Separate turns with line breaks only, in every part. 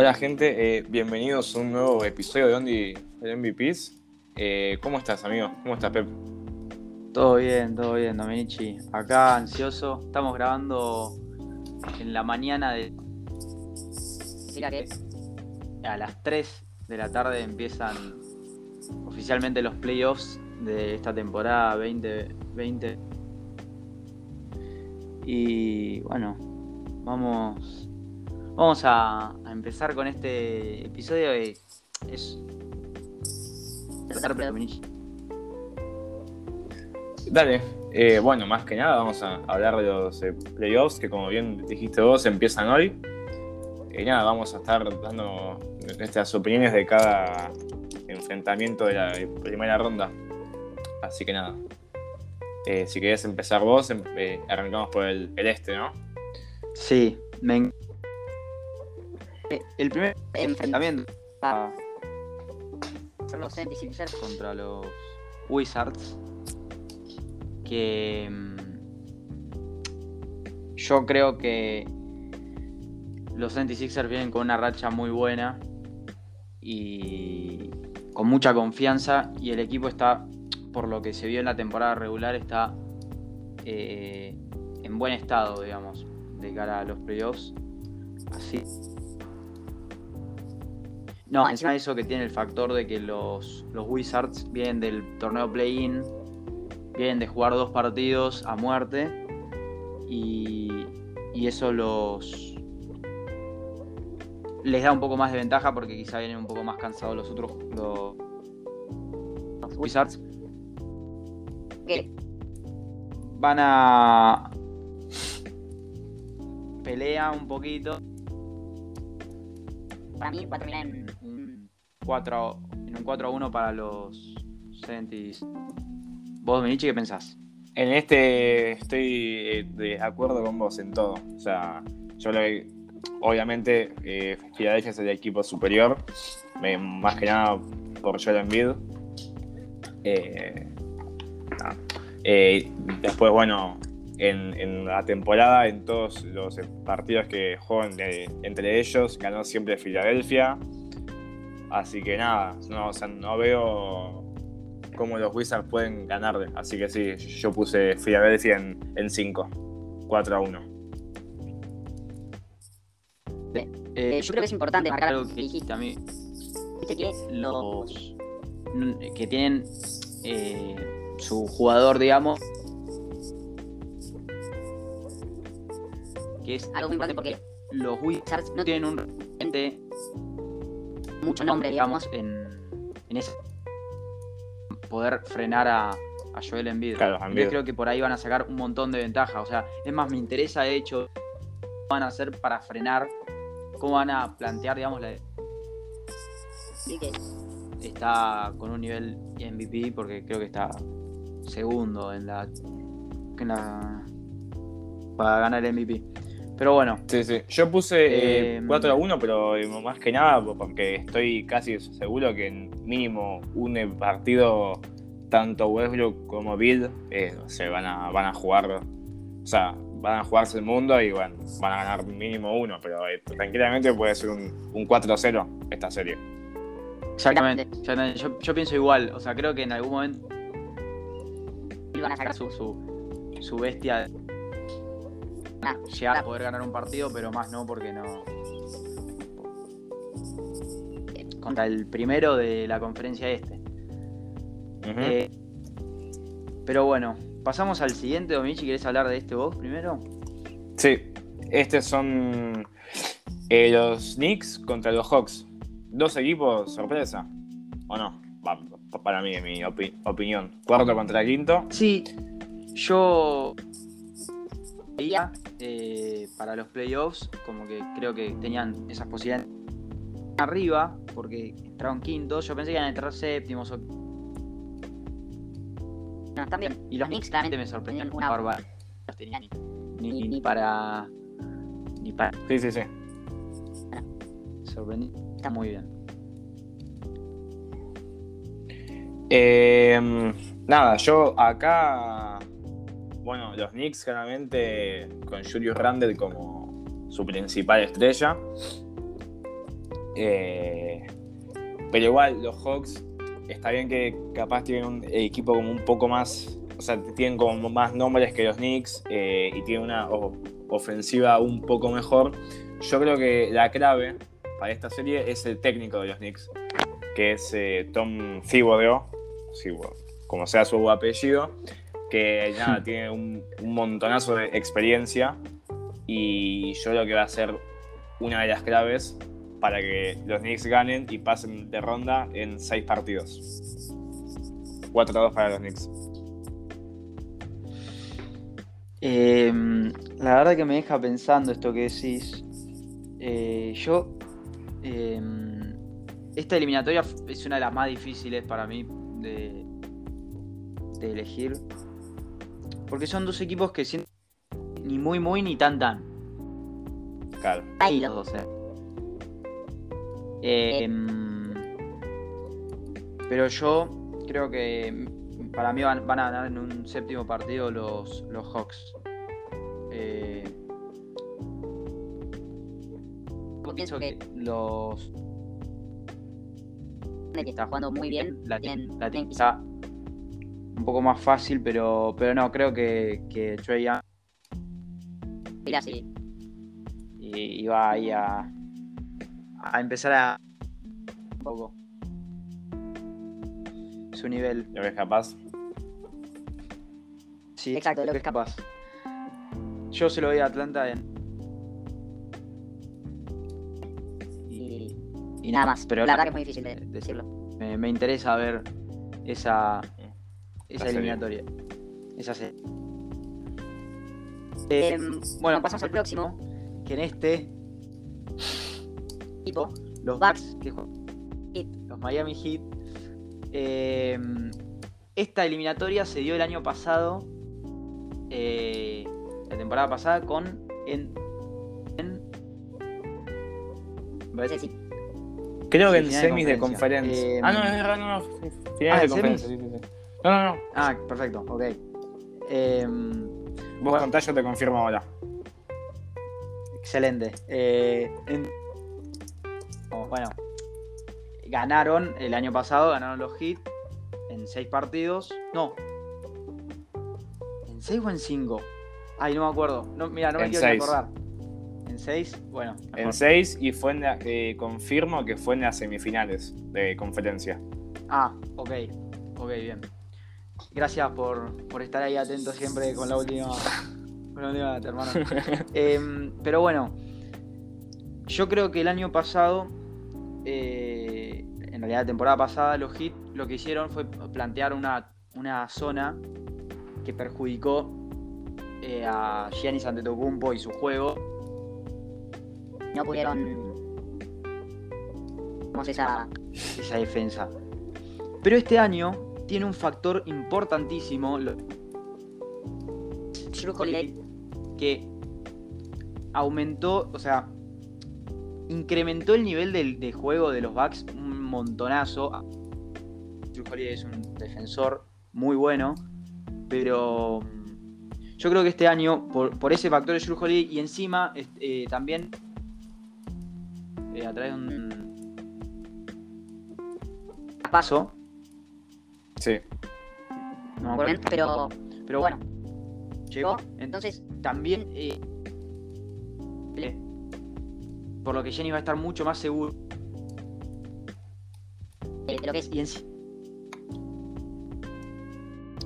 Hola gente, eh, bienvenidos a un nuevo episodio de Only MVPs. Eh, ¿Cómo estás, amigo? ¿Cómo estás, Pep?
Todo bien, todo bien, Dominici. Acá ansioso. Estamos grabando en la mañana de. A las 3 de la tarde empiezan oficialmente los playoffs de esta temporada 2020. Y bueno, vamos, vamos a, a empezar con este episodio. Que es.
Dale, eh, bueno, más que nada vamos a hablar de los eh, playoffs que como bien dijiste vos empiezan hoy. Y nada, vamos a estar dando nuestras opiniones de cada enfrentamiento de la primera ronda. Así que nada, eh, si querés empezar vos, em- eh, arrancamos por el, el este, ¿no?
Sí, me El primer enfrentamiento ah,
los 76ers.
contra los Wizards. Que mm, yo creo que los 76ers vienen con una racha muy buena y con mucha confianza y el equipo está, por lo que se vio en la temporada regular, está eh, en buen estado, digamos, de cara a los playoffs. Así. No, encima de eso que tiene el factor de que los, los Wizards vienen del torneo play-in, vienen de jugar dos partidos a muerte y, y eso los les da un poco más de ventaja porque quizá vienen un poco más cansados los otros los, los Wizards
¿Qué?
van a pelea un poquito
Para mí, 4 en
4 en un 4 a 1 para los 70 ¿Vos, Menichi, qué pensás?
En este estoy eh, de acuerdo con vos en todo. O sea, yo lo obviamente eh, Philadelphia es el equipo superior, más que nada por Joel Embiid. Eh, después, bueno, en, en la temporada, en todos los partidos que juegan entre ellos, ganó siempre Filadelfia. Así que nada, no, o sea, no veo cómo los Wizards pueden ganarle. Así que sí, yo puse Philadelphia en 5, 4 a 1.
Eh,
yo creo que es importante marcar
algo
lo
que
dijiste.
a mí.
Viste que los.
que tienen eh, su jugador, digamos, que es
Algo muy importante porque
los Wizards no tienen un
mucho nombre, digamos.
en, en ese poder frenar a, a Joel Embiid.
Claro, Embiid.
creo que por ahí van a sacar un montón de ventaja. O sea, es más, me interesa de hecho cómo van a hacer para frenar, cómo van a plantear, digamos, la, está con un nivel MVP porque creo que está segundo en la, en la para ganar el MVP. Pero bueno,
Sí, sí. Yo puse
Eh,
4 a 1, pero eh, más que nada porque estoy casi seguro que en mínimo un partido, tanto Westbrook como Bill eh, se van a, van a jugar. O sea, van a jugarse el mundo y bueno, van a ganar mínimo uno, pero eh, tranquilamente puede ser un, un 4-0 esta serie.
exactamente. exactamente. Yo, yo pienso igual. O sea, creo que en algún momento
iban a sacar
su, su, su bestia
Ah,
llegar a poder ganar un partido, pero más no porque no. Contra el primero de la conferencia este. Eh, pero bueno, pasamos al siguiente, Dominici. ¿Querés hablar de este vos primero?
Sí, estos son eh, los Knicks contra los Hawks. Dos equipos sorpresa, ¿o no? Para mí, en mi opi- opinión. Cuarto contra quinto.
Sí, yo veía eh, para los playoffs, como que creo que tenían esas posibilidades arriba, porque entraron quintos. Yo pensé que iban a entrar séptimos. o-
No, también.
Y los
Knicks claramente
me sorprendieron una barbaridad. Los tenían ni, ni- ni para. Ni para.
Sí, sí, sí.
Sorprendí. Está muy bien.
Eh, nada, yo acá. Bueno, los Knicks claramente con Julius Randle como su principal estrella. Eh, pero igual, los Hawks, está bien que capaz tienen un equipo como un poco más, o sea, tienen como más nombres que los Knicks eh, y tienen una ofensiva un poco mejor. Yo creo que la clave para esta serie es el técnico de los Knicks, que es eh, Tom Thibodeau, como sea su apellido, que nada, tiene un, un montonazo de experiencia y yo creo que va a ser una de las claves para que los Knicks ganen y pasen de ronda en seis partidos. 4-2 para los Knicks.
Eh, la verdad que me deja pensando esto que decís. Eh, yo. eh, esta eliminatoria es una de las más difíciles para mí de, de elegir. Porque son dos equipos que sienten ni muy muy ni tan tan.
Claro.
Ahí
Los
lo.
dos, eh. Eh, em, pero yo creo que para mí van, van a ganar en un séptimo partido los, los Hawks. Eh, pienso que los
que está jugando muy bien.
la
tienen-
tienen la
tienen
quizá un poco más fácil, pero, pero no, creo que, que Trae Young
ir así.
y, y va ahí a, a empezar a un poco su nivel.
¿Lo ves capaz?
Sí,
Exacto, lo
que
que
es capaz. Yo se lo doy a Atlanta en-
Y, y nada más.
Pero
la
la-
verdad que es muy difícil de
de-
decirlo.
me, me interesa ver esa, esa
serie.
eliminatoria. Esa serie.
Eh,
Eh,
bueno, pasamos al próximo
que en este
equipo.
los
Bucks.
Que los Miami Heat eh, esta eliminatoria se dio el año pasado eh, la temporada pasada con en, en
Sí, sí.
Creo que
Sí,
en
final de
semis de
conferencia. Eh,
ah, no, no, no. Finales
ah,
de
¿en
conferencia, sí, sí, sí. No, no, no.
ah perfecto ok Em,
Vos
Bueno.
contás, yo te confirmo ahora.
Excelente. Eh, en- oh, bueno, ganaron el año pasado, ganaron los Heat en seis partidos. No. ¿En seis o en cinco? Ay, no me acuerdo. No, mira, no me
En
quiero
seis.
acordar. ¿En seis? Bueno. mejor.
En 6 y fue en la, eh, confirmo que fue en las semifinales de conferencia.
Ah, ok. Ok, bien. Gracias por, por estar ahí atento siempre con la última. Con la última data, hermano. Em, pero bueno, yo creo que el año pasado, eh, en realidad la temporada pasada, los Heat lo que hicieron fue plantear una, una zona que perjudicó eh, a Giannis Antetokounmpo y su juego.
No pudieron. ¿Cómo se llama?
esa defensa. Pero este año tiene un factor importantísimo lo- que aumentó, o sea, incrementó el nivel del, de juego de los Bucks un montonazo. Drew Holiday es un defensor muy bueno, pero mm, yo creo que este año, por, por ese factor de Drew Holiday y encima eh, también eh, a través de un paso,
Sí.
no me
Por
acuerdo,
momento, pero,
pero bueno, llegó.
entonces,
También, eh, por lo que Jenny va a estar mucho más seguro.
de lo que es,
Y en sí-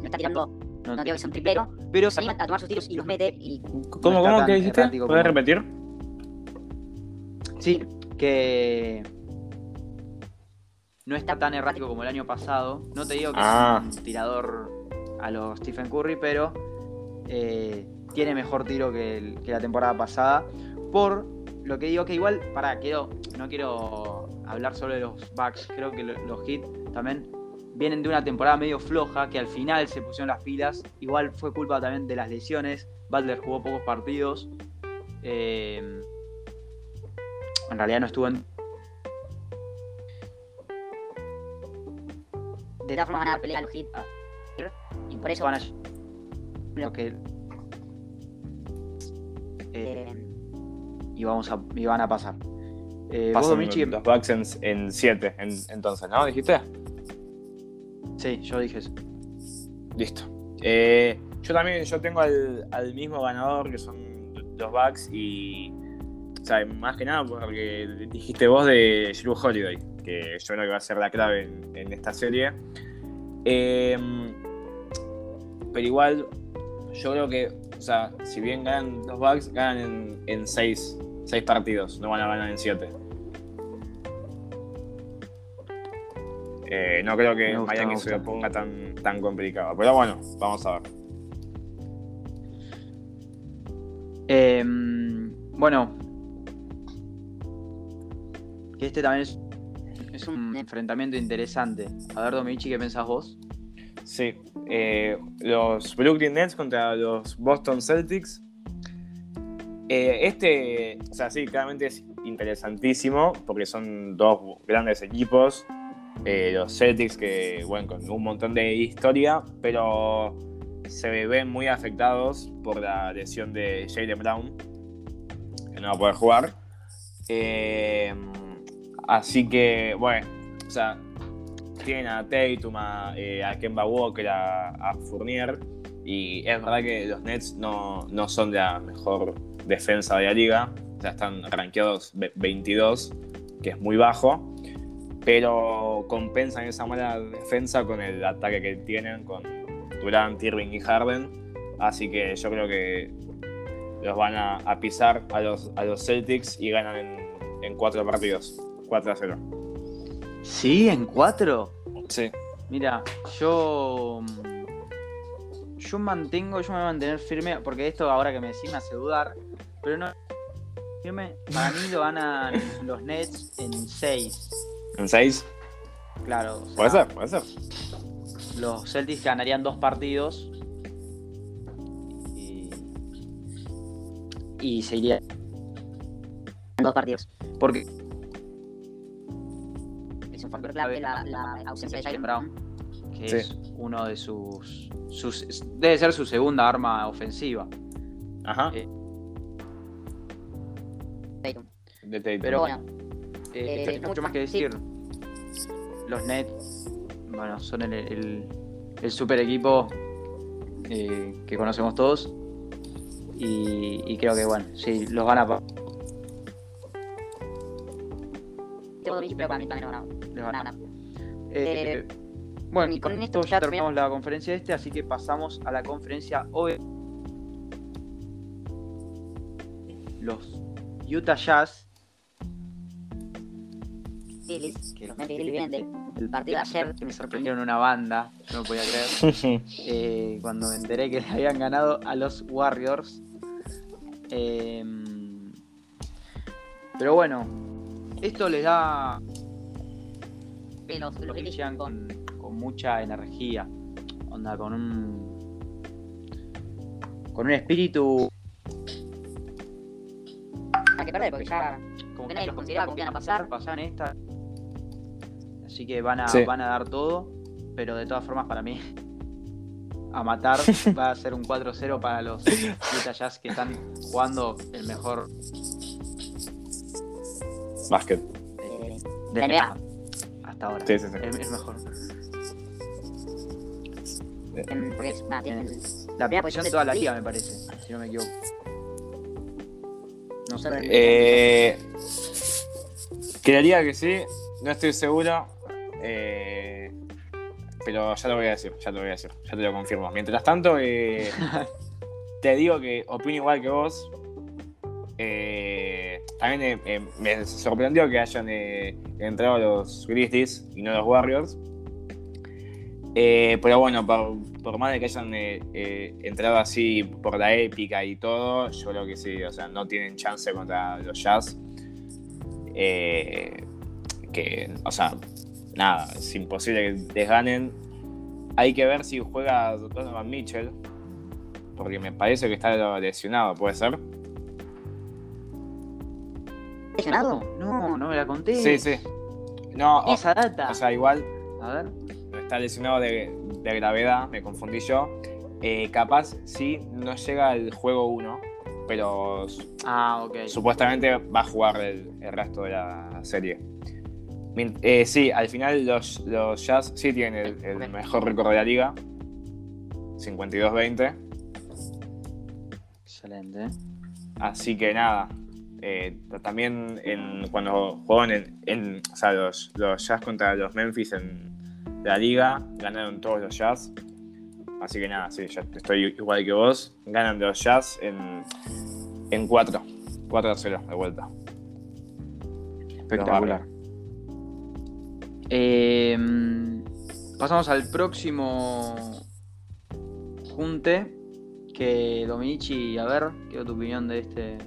no está tirando,
no-
no digo que es un triplero,
pero
se anima a tomar sus tiros y los mete y
¿Cómo, cómo que dijiste? ¿Puedes
como-
repetir?
sí, que no está tan errático como el año pasado. No te digo que
Ah.
es un tirador a los Stephen Curry, pero eh, tiene mejor tiro que, el- que la temporada pasada. Por lo que digo que igual, para, quiero, no quiero hablar solo de los Bucks, creo que lo- los Heat también vienen de una temporada medio floja, que al final se pusieron las pilas. Igual fue culpa también de las lesiones. Butler jugó pocos partidos. Eh, en realidad no estuvo en.
De todas formas van a dar pelea a los hits. Y por eso
Van a. lo que- eh,
eh,
y, vamos a, y van a pasar. Eh,
Pasan
Domichi,
los Bucks en 7, entonces, ¿no? ¿Dijiste?
Sí, yo dije eso.
Listo. Eh, yo también, yo tengo al, al mismo ganador que son los Bucks y. O sea, más que nada porque dijiste vos de Drew Holiday, que yo creo que va a ser la clave en, en esta serie. Eh, pero igual, yo creo que, o sea, si bien ganan los Bucks, ganan en 6 partidos, no van a ganar en 7. Eh, no creo que
gusta,
Miami se lo ponga tan, tan complicado. Pero bueno, vamos a ver.
Eh, bueno, que este también es, es un enfrentamiento interesante. A ver, Domichi, ¿qué pensás vos?
Sí, eh, los Brooklyn Nets contra los Boston Celtics. Eh, este, o sea, sí, claramente es interesantísimo porque son dos grandes equipos. Eh, los Celtics que, bueno, con un montón de historia, pero se ven muy afectados por la lesión de Jalen Brown, que no va a poder jugar. Eh, así que, bueno, o sea, tienen a Tatum, a, eh, a Kemba Walker, a, Fournier. Y es verdad que los Nets no, no son la mejor defensa de la liga. O sea, están rankeados ve- 22, que es muy bajo. Pero compensan esa mala defensa con el ataque que tienen con Durant, Irving y Harden. Así que yo creo que los van a, a pisar a los, a los Celtics y ganan en, en cuatro partidos. 4 a 0.
¿Sí? ¿En cuatro?
Sí.
Mira, yo. mm, Yo mantengo, yo me voy a mantener firme, porque esto ahora que me decís me hace dudar, pero no. Firme, para mí lo ganan los Nets en 6.
¿En 6?
Claro. o sea,
Puede ser, puede ser.
Los Celtics ganarían dos partidos. Y. Y se iría.
Dos partidos.
Porque
factor clave la, la ausencia de
Jalen Brown, que
Sí.
es uno de sus, sus. Debe ser su segunda arma ofensiva.
Ajá.
Eh.
De Tatum.
pero
Bueno,
Eh,
Eh,
mucho más que decir. Los Nets, bueno, son el, el- el super equipo eh, que conocemos todos. Y, y creo que, bueno, sí, los van a,
pero para mí también ganado.
les a-
Nada.
Eh, bueno,
y
con
con
esto
esto ya
terminamos la conferencia este, así que pasamos a la conferencia oeste. Los Utah Jazz,
Phillies,
que
los vienen del partido de ayer, que me
sorprendieron una banda, no lo podía creer. eh, cuando me enteré que le habían ganado a los Warriors. Eh, pero bueno, esto les da
Que los,
llegan
con
con, mucha energía, onda con un con un espíritu
a que perder, porque ya
como
nadie los consideraba como que iban a pasar.
pasan esta, así que van a
Sí.
van a dar todo, pero de todas formas para mí a matar va a ser un 4-0 para los Utah Jazz que están jugando el mejor
Básquet.
eh,
de
La NBA.
hasta ahora.
Sí, sí, sí.
El mejor.
en- porque es, nada, tienen el-
La
Primera
posición de
de
toda la
la
liga, me parece, si no me equivoco. No sé.
Eh, creería que sí, no estoy seguro. eh, pero ya lo voy a decir, ya te lo voy a decir, ya te lo confirmo. Mientras tanto, eh, te digo que opino igual que vos. Eh, también eh, eh, me sorprendió que hayan eh, entrado los Grizzlies y no los Warriors. Eh, pero bueno, por, por más de que hayan entrado así por la épica y todo, yo creo que sí, o sea, no tienen chance contra los Jazz. Que, o sea, nada, es imposible que les ganen. Hay que ver si juega Donovan Mitchell, porque me parece que está lesionado, ¿puede ser?
Lesionado.
No, no me la conté.
Sí, sí. No, o,
Esa data.
o sea, igual
A ver.
está lesionado de, de gravedad, me confundí yo. Eh, capaz sí no llega al juego 1, pero
Ah, ok.
supuestamente va a jugar el, el resto de la serie. Eh, sí, al final los, los Jazz sí tienen el, el mejor récord de la liga. 52-20.
Excelente.
Así que nada. Eh, también en, cuando jugaban en, en- o sea, los, los Jazz contra los Memphis en la liga, ganaron todos los Jazz. Así que nada, sí, ya estoy igual que vos. Ganan los Jazz en, en 4. 4 a 0 de vuelta.
Espectacular. Eh, pasamos al próximo junte. Que Dominici, a ver, quiero tu opinión de este.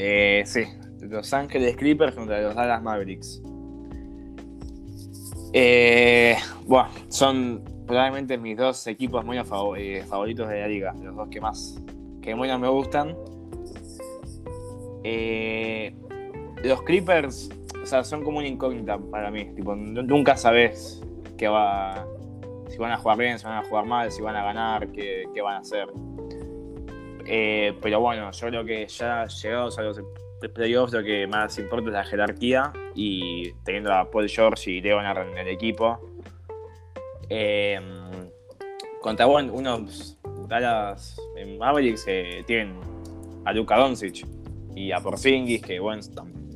Eh, sí, Los Ángeles Clippers contra los Dallas Mavericks. Eh, bueno, son probablemente mis dos equipos muy eh, favoritos de la liga, los dos que más que me gustan. Los Clippers, o sea, son como una incógnita para mí. Tipo, nunca sabes qué va, si van a jugar bien, si van a jugar mal, si van a ganar, qué van a hacer. Eh, pero bueno, yo creo que ya llegados a los playoffs lo que más importa es la jerarquía y teniendo a Paul George y Leonard en el equipo. Eh, contra bueno, unos Dallas Mavericks que tienen a Luka Doncic y a Porzingis que bueno,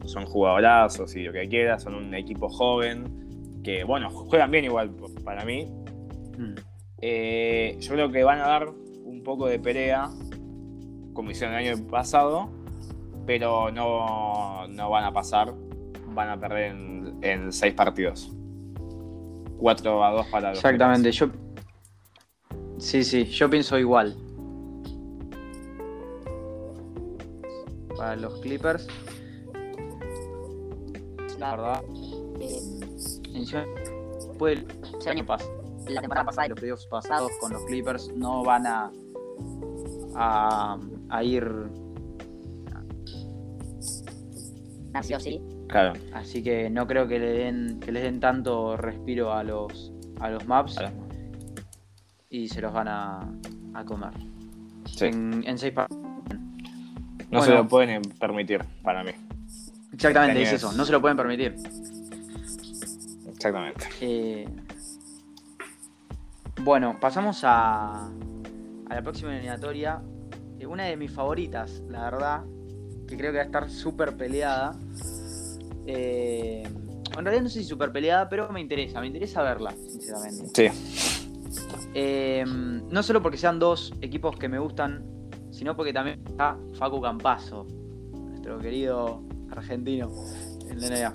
son jugadorazos y lo que quieras, son un equipo joven que bueno, juegan bien igual para mí.
Mm.
Eh, yo creo que van a dar un poco de pelea, como hicieron el año pasado, pero no, no van a pasar. Van a perder en, en seis partidos. 4 a 2 para los
Exactamente, yo. Sí, sí, yo pienso igual. Para los Clippers, la verdad.
Eh, ese año
pas-
la temporada pasada
los playoffs pasados con los Clippers no van a, a, a ir.
nació así.
Claro,
Así que no creo que le den que les den tanto respiro a los a los maps
a
y se los van a, a comer.
sí.
En, en seis partidos.
no se lo pueden permitir para mí.
Exactamente, es eso, no se lo pueden permitir.
Exactamente.
Eh, bueno, pasamos a, a la próxima eliminatoria. Eh, una de mis favoritas, la verdad, que creo que va a estar súper peleada. Eh, en realidad no sé si súper peleada, pero me interesa, me interesa verla, sinceramente.
Sí,
Eh, no solo porque sean dos equipos que me gustan, sino porque también está Facu Campazo, nuestro querido argentino en la NBA.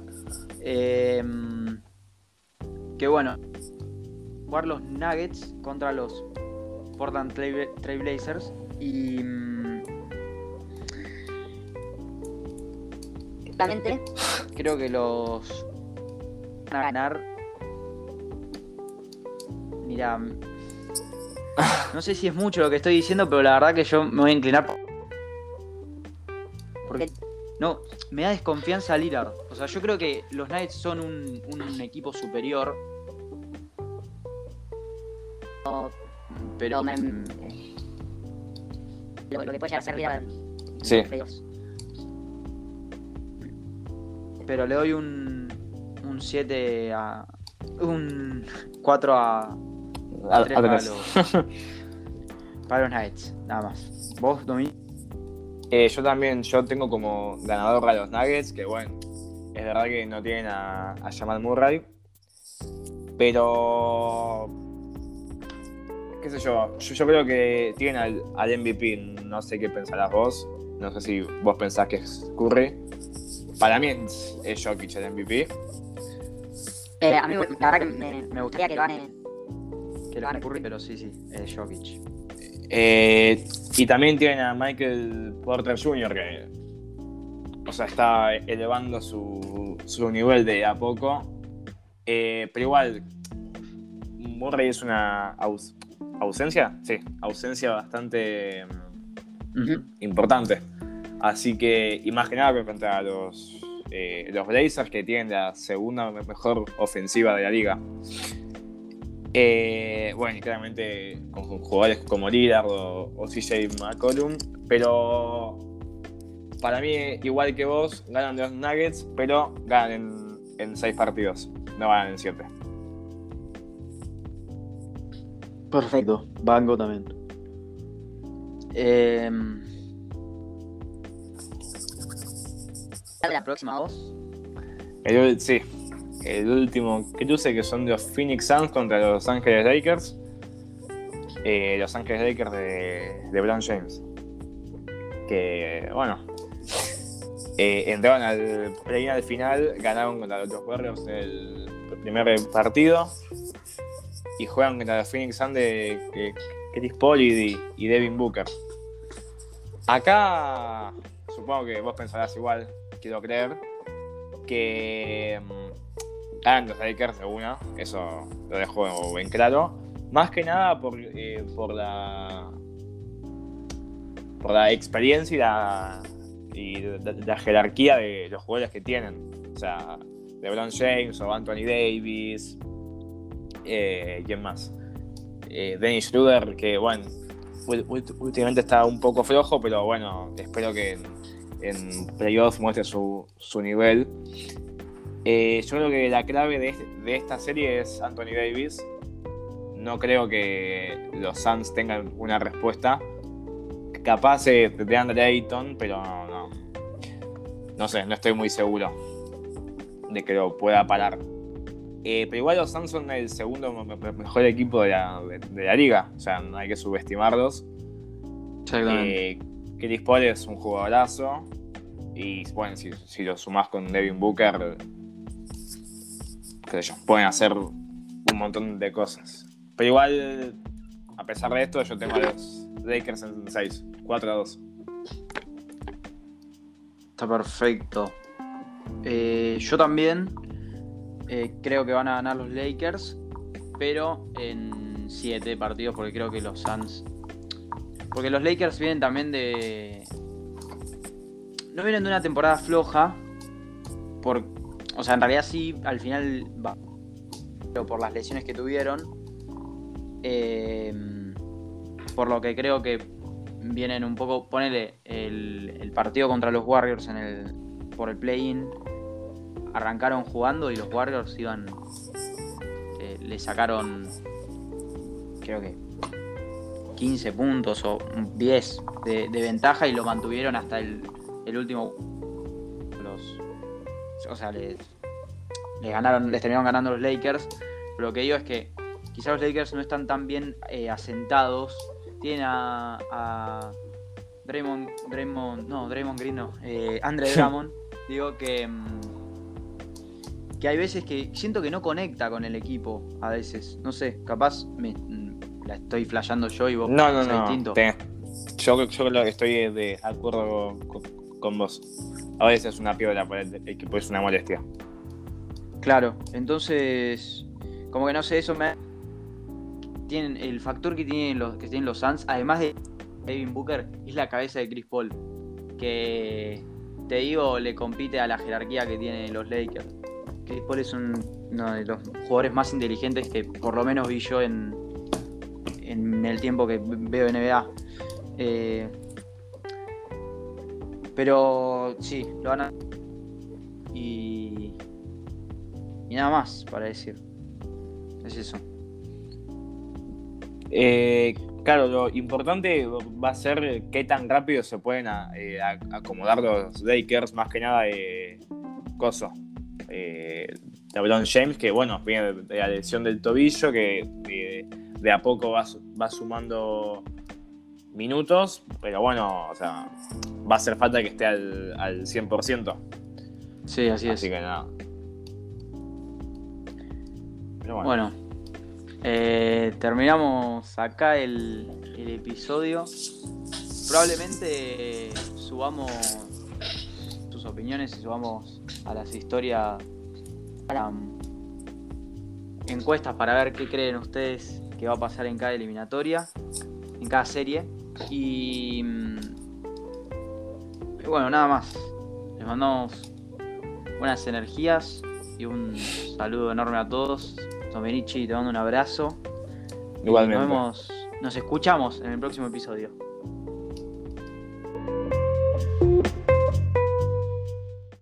Eh, que bueno, jugar los Nuggets contra los Portland Trail- Trailblazers y
Realmente,
creo que los van a ganar. Mira, no sé si es mucho lo que estoy diciendo, pero la verdad que yo me voy a inclinar. por- Porque no, me da desconfianza Lillard. O sea, yo creo que los Knights son un, un equipo superior, pero
No, me- lo, lo que puede llegar a ser vida
sí.
pero le doy un un 7 a un 4 a
A-
3
a
los para los Knights, nada más. Vos, Domi.
Eh, yo también, yo tengo como ganador a los Nuggets, que bueno, es verdad que no tienen a, a Jamal Murray, pero qué sé yo, yo, yo creo que tienen al, al MVP, no sé qué pensarás vos, no sé si vos pensás que es Curry, para mí es, es Jokic el MVP,
Eh, a mí, la verdad que me, me gustaría que lo gane.
Que lo Curry, pero sí, sí, es Jokic.
Eh, y también tienen a Michael Porter Jr., que o sea, está elevando su, su nivel de a poco. Eh, pero igual, Murray es una aus- ausencia, sí, ausencia bastante mm, importante. Así que, y más que nada contra los, eh, los Blazers, que tienen la segunda mejor ofensiva de la liga. Eh, bueno, y claramente con jugadores como Lillard o, o CJ McCollum, pero para mí, igual que vos, ganan de los Nuggets, pero ganan en, en seis partidos, no ganan en siete.
Perfecto, banco también. Eh,
la próxima voz.
El, sí, el último cruce que son de los Phoenix Suns contra los Ángeles Lakers. Eh, los Ángeles Lakers de, de Brown James. Que, bueno, eh, entraron al play al final, ganaron contra los Warriors en el primer partido. Y juegan contra los Phoenix Suns de Chris Paul y, Devin Booker. Acá, supongo que vos pensarás igual, quiero creer, que ganan los Lakers eso lo dejo bien claro. Más que nada por, eh, por la por la experiencia y la, la, la jerarquía de los jugadores que tienen. O sea, LeBron James o Anthony Davis. Eh, ¿Quién más? Eh, Dennis Schroeder, que bueno, últimamente está un poco flojo, pero bueno, espero que en, en playoffs muestre su, su nivel. Eh, yo creo que la clave de, este- de esta serie es Anthony Davis. No creo que los Suns tengan una respuesta. Capaz de, de Andre Ayton, pero no. No sé, no estoy muy seguro de que lo pueda parar. Eh, pero igual los Suns son el segundo me- me- mejor equipo de la, de- de la liga. O sea, no hay que subestimarlos.
exactamente.
Eh, Chris Paul es un jugadorazo. Y bueno, si, si lo sumás con Devin Booker, sé yo, pueden hacer un montón de cosas. Pero igual, a pesar de esto, yo tengo a los Lakers en 6, 4 a 2.
Está perfecto. Eh, yo también eh, creo que van a ganar los Lakers, pero en 7 partidos, porque creo que los Suns. Porque los Lakers vienen también de. No vienen de una temporada floja. Por, o sea, en realidad sí, al final va. Pero por las lesiones que tuvieron. eh, por lo que creo que vienen un poco. Ponele el, el partido contra los Warriors en el, por el play-in. Arrancaron jugando y los Warriors iban. eh, le sacaron. Creo que 15 puntos o 10 de, de ventaja y lo mantuvieron hasta el, el último. Los, o sea, les, les ganaron, les terminaron ganando los Lakers. Pero lo que digo es que quizás los Lakers no están tan bien eh, asentados. Tienen a, a Draymond, Draymond, no, Draymond Green no, eh, Andre Drummond. digo que mm, que hay veces que siento que no conecta con el equipo a veces. No sé, capaz me, mm, la estoy flasheando yo y vos
No, no, no.
distinto.
tenés- yo, yo estoy de acuerdo con, con vos. A veces es una piedra para el equipo, es una molestia.
Claro, entonces, como que no sé, eso me. Tienen el factor que tienen los, que tienen los Suns, además de Devin Booker, es la cabeza de Chris Paul. Que te digo, le compite a la jerarquía que tienen los Lakers. Chris Paul es un- uno de los jugadores más inteligentes que por lo menos vi yo en, en el tiempo que veo NBA. Eh, pero sí, lo van a. Y. Y nada más para decir. Es eso.
Eh, claro, lo importante va a ser qué tan rápido se pueden eh, acomodar los Lakers, más que nada de Coso. Eh, LeBron James, que bueno, viene de la lesión del tobillo, que de a poco va, va sumando minutos, pero bueno, o sea, va a hacer falta que esté al, al 100%.
Sí, así es.
Así que nada. Pero bueno.
Bueno, eh, terminamos acá el, el episodio. Probablemente subamos sus opiniones y subamos a las historias um, encuestas para ver qué creen ustedes que va a pasar en cada eliminatoria, en cada serie. Y, mm, y bueno, nada más. Les mandamos buenas energías y un saludo enorme a todos. Nos Domenici, te mando un abrazo.
Igualmente.
Nos vemos, nos escuchamos en el próximo episodio.